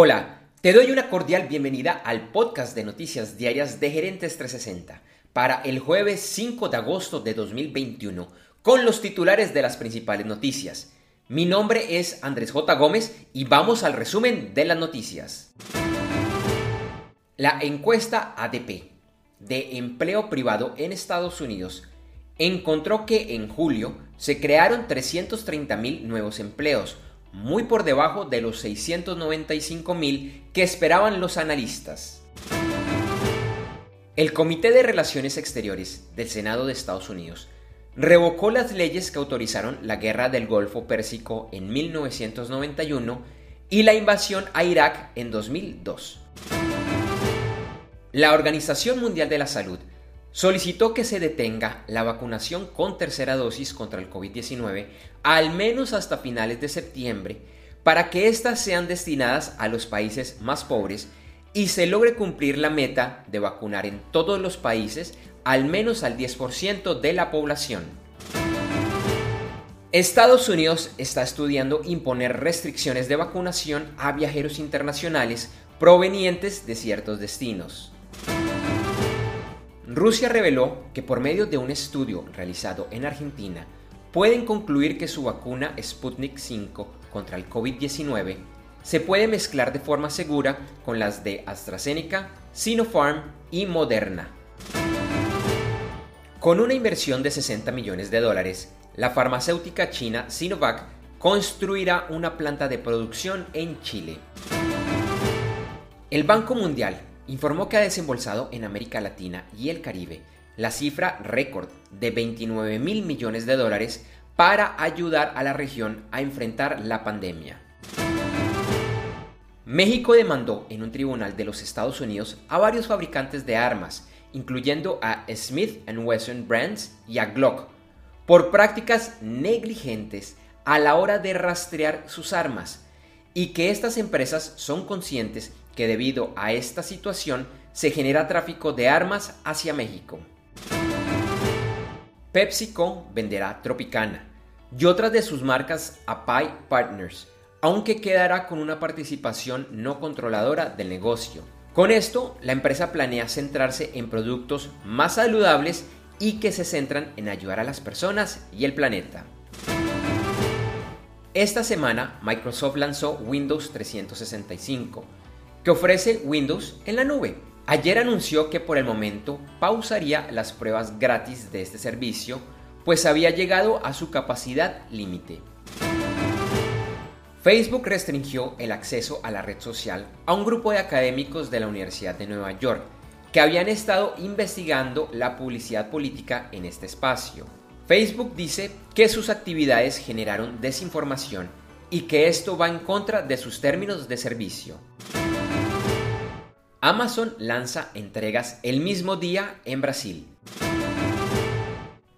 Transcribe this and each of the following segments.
Hola, te doy una cordial bienvenida al podcast de noticias diarias de Gerentes 360 para el jueves 5 de agosto de 2021 con los titulares de las principales noticias. Mi nombre es Andrés J. Gómez y vamos al resumen de las noticias. La encuesta ADP de empleo privado en Estados Unidos encontró que en julio se crearon 330.000 nuevos empleos, muy por debajo de los 695 mil que esperaban los analistas. El Comité de Relaciones Exteriores del Senado de Estados Unidos revocó las leyes que autorizaron la guerra del Golfo Pérsico en 1991 y la invasión a Irak en 2002. La Organización Mundial de la Salud solicitó que se detenga la vacunación con tercera dosis contra el COVID-19 al menos hasta finales de septiembre para que éstas sean destinadas a los países más pobres y se logre cumplir la meta de vacunar en todos los países al menos al 10% de la población. Estados Unidos está estudiando imponer restricciones de vacunación a viajeros internacionales provenientes de ciertos destinos. Rusia reveló que por medio de un estudio realizado en Argentina, pueden concluir que su vacuna Sputnik 5 contra el COVID-19 se puede mezclar de forma segura con las de AstraZeneca, Sinopharm y Moderna. Con una inversión de 60 millones de dólares, la farmacéutica china Sinovac construirá una planta de producción en Chile. El Banco Mundial informó que ha desembolsado en América Latina y el Caribe la cifra récord de 29 mil millones de dólares para ayudar a la región a enfrentar la pandemia. México demandó en un tribunal de los Estados Unidos a varios fabricantes de armas, incluyendo a Smith Wesson Brands y a Glock, por prácticas negligentes a la hora de rastrear sus armas, y que estas empresas son conscientes que debido a esta situación se genera tráfico de armas hacia México. PepsiCo venderá Tropicana y otras de sus marcas a Pi Partners, aunque quedará con una participación no controladora del negocio. Con esto, la empresa planea centrarse en productos más saludables y que se centran en ayudar a las personas y el planeta. Esta semana Microsoft lanzó Windows 365, que ofrece Windows en la nube. Ayer anunció que por el momento pausaría las pruebas gratis de este servicio, pues había llegado a su capacidad límite. Facebook restringió el acceso a la red social a un grupo de académicos de la Universidad de Nueva York que habían estado investigando la publicidad política en este espacio. Facebook dice que sus actividades generaron desinformación y que esto va en contra de sus términos de servicio. Amazon lanza entregas el mismo día en Brasil.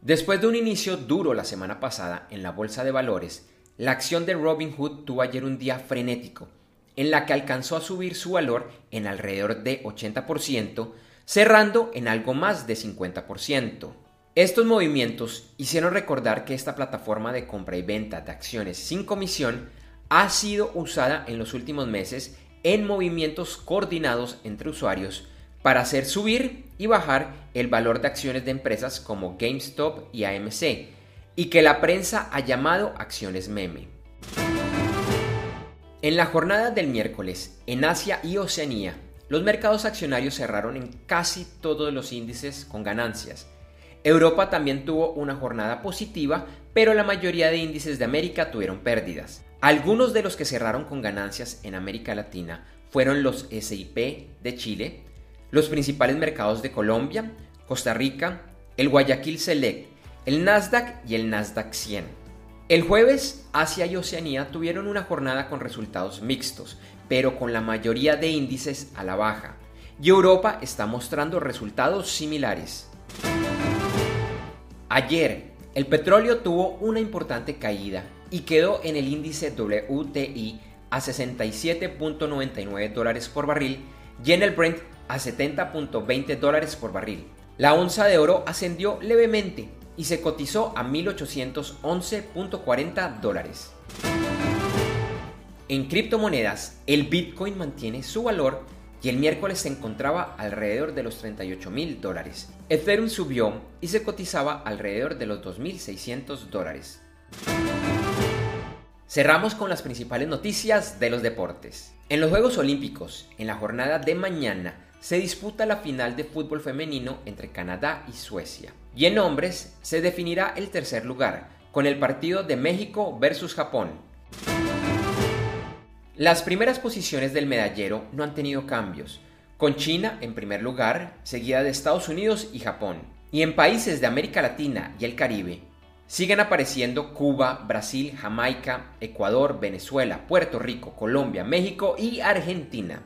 Después de un inicio duro la semana pasada en la bolsa de valores, la acción de Robinhood tuvo ayer un día frenético, en la que alcanzó a subir su valor en alrededor de 80%, cerrando en algo más de 50%. Estos movimientos hicieron recordar que esta plataforma de compra y venta de acciones sin comisión ha sido usada en los últimos meses en movimientos coordinados entre usuarios para hacer subir y bajar el valor de acciones de empresas como GameStop y AMC, y que la prensa ha llamado acciones meme. En la jornada del miércoles, en Asia y Oceanía, los mercados accionarios cerraron en casi todos los índices con ganancias. Europa también tuvo una jornada positiva, pero la mayoría de índices de América tuvieron pérdidas. Algunos de los que cerraron con ganancias en América Latina fueron los SIP de Chile, los principales mercados de Colombia, Costa Rica, el Guayaquil Select, el Nasdaq y el Nasdaq 100. El jueves, Asia y Oceanía tuvieron una jornada con resultados mixtos, pero con la mayoría de índices a la baja, y Europa está mostrando resultados similares. Ayer, el petróleo tuvo una importante caída y quedó en el índice WTI a 67.99 dólares por barril y en el Brent a 70.20 dólares por barril. La onza de oro ascendió levemente y se cotizó a 1811.40 dólares. En criptomonedas, el Bitcoin mantiene su valor y el miércoles se encontraba alrededor de los 38 mil dólares. Ethereum subió y se cotizaba alrededor de los 2.600 dólares. Cerramos con las principales noticias de los deportes. En los Juegos Olímpicos, en la jornada de mañana, se disputa la final de fútbol femenino entre Canadá y Suecia. Y en hombres se definirá el tercer lugar, con el partido de México versus Japón. Las primeras posiciones del medallero no han tenido cambios, con China en primer lugar, seguida de Estados Unidos y Japón. Y en países de América Latina y el Caribe, siguen apareciendo Cuba, Brasil, Jamaica, Ecuador, Venezuela, Puerto Rico, Colombia, México y Argentina.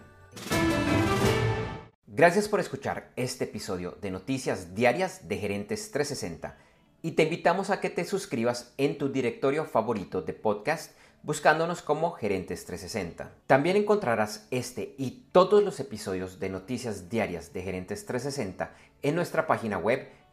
Gracias por escuchar este episodio de Noticias Diarias de Gerentes 360 y te invitamos a que te suscribas en tu directorio favorito de podcast buscándonos como Gerentes 360. También encontrarás este y todos los episodios de noticias diarias de Gerentes 360 en nuestra página web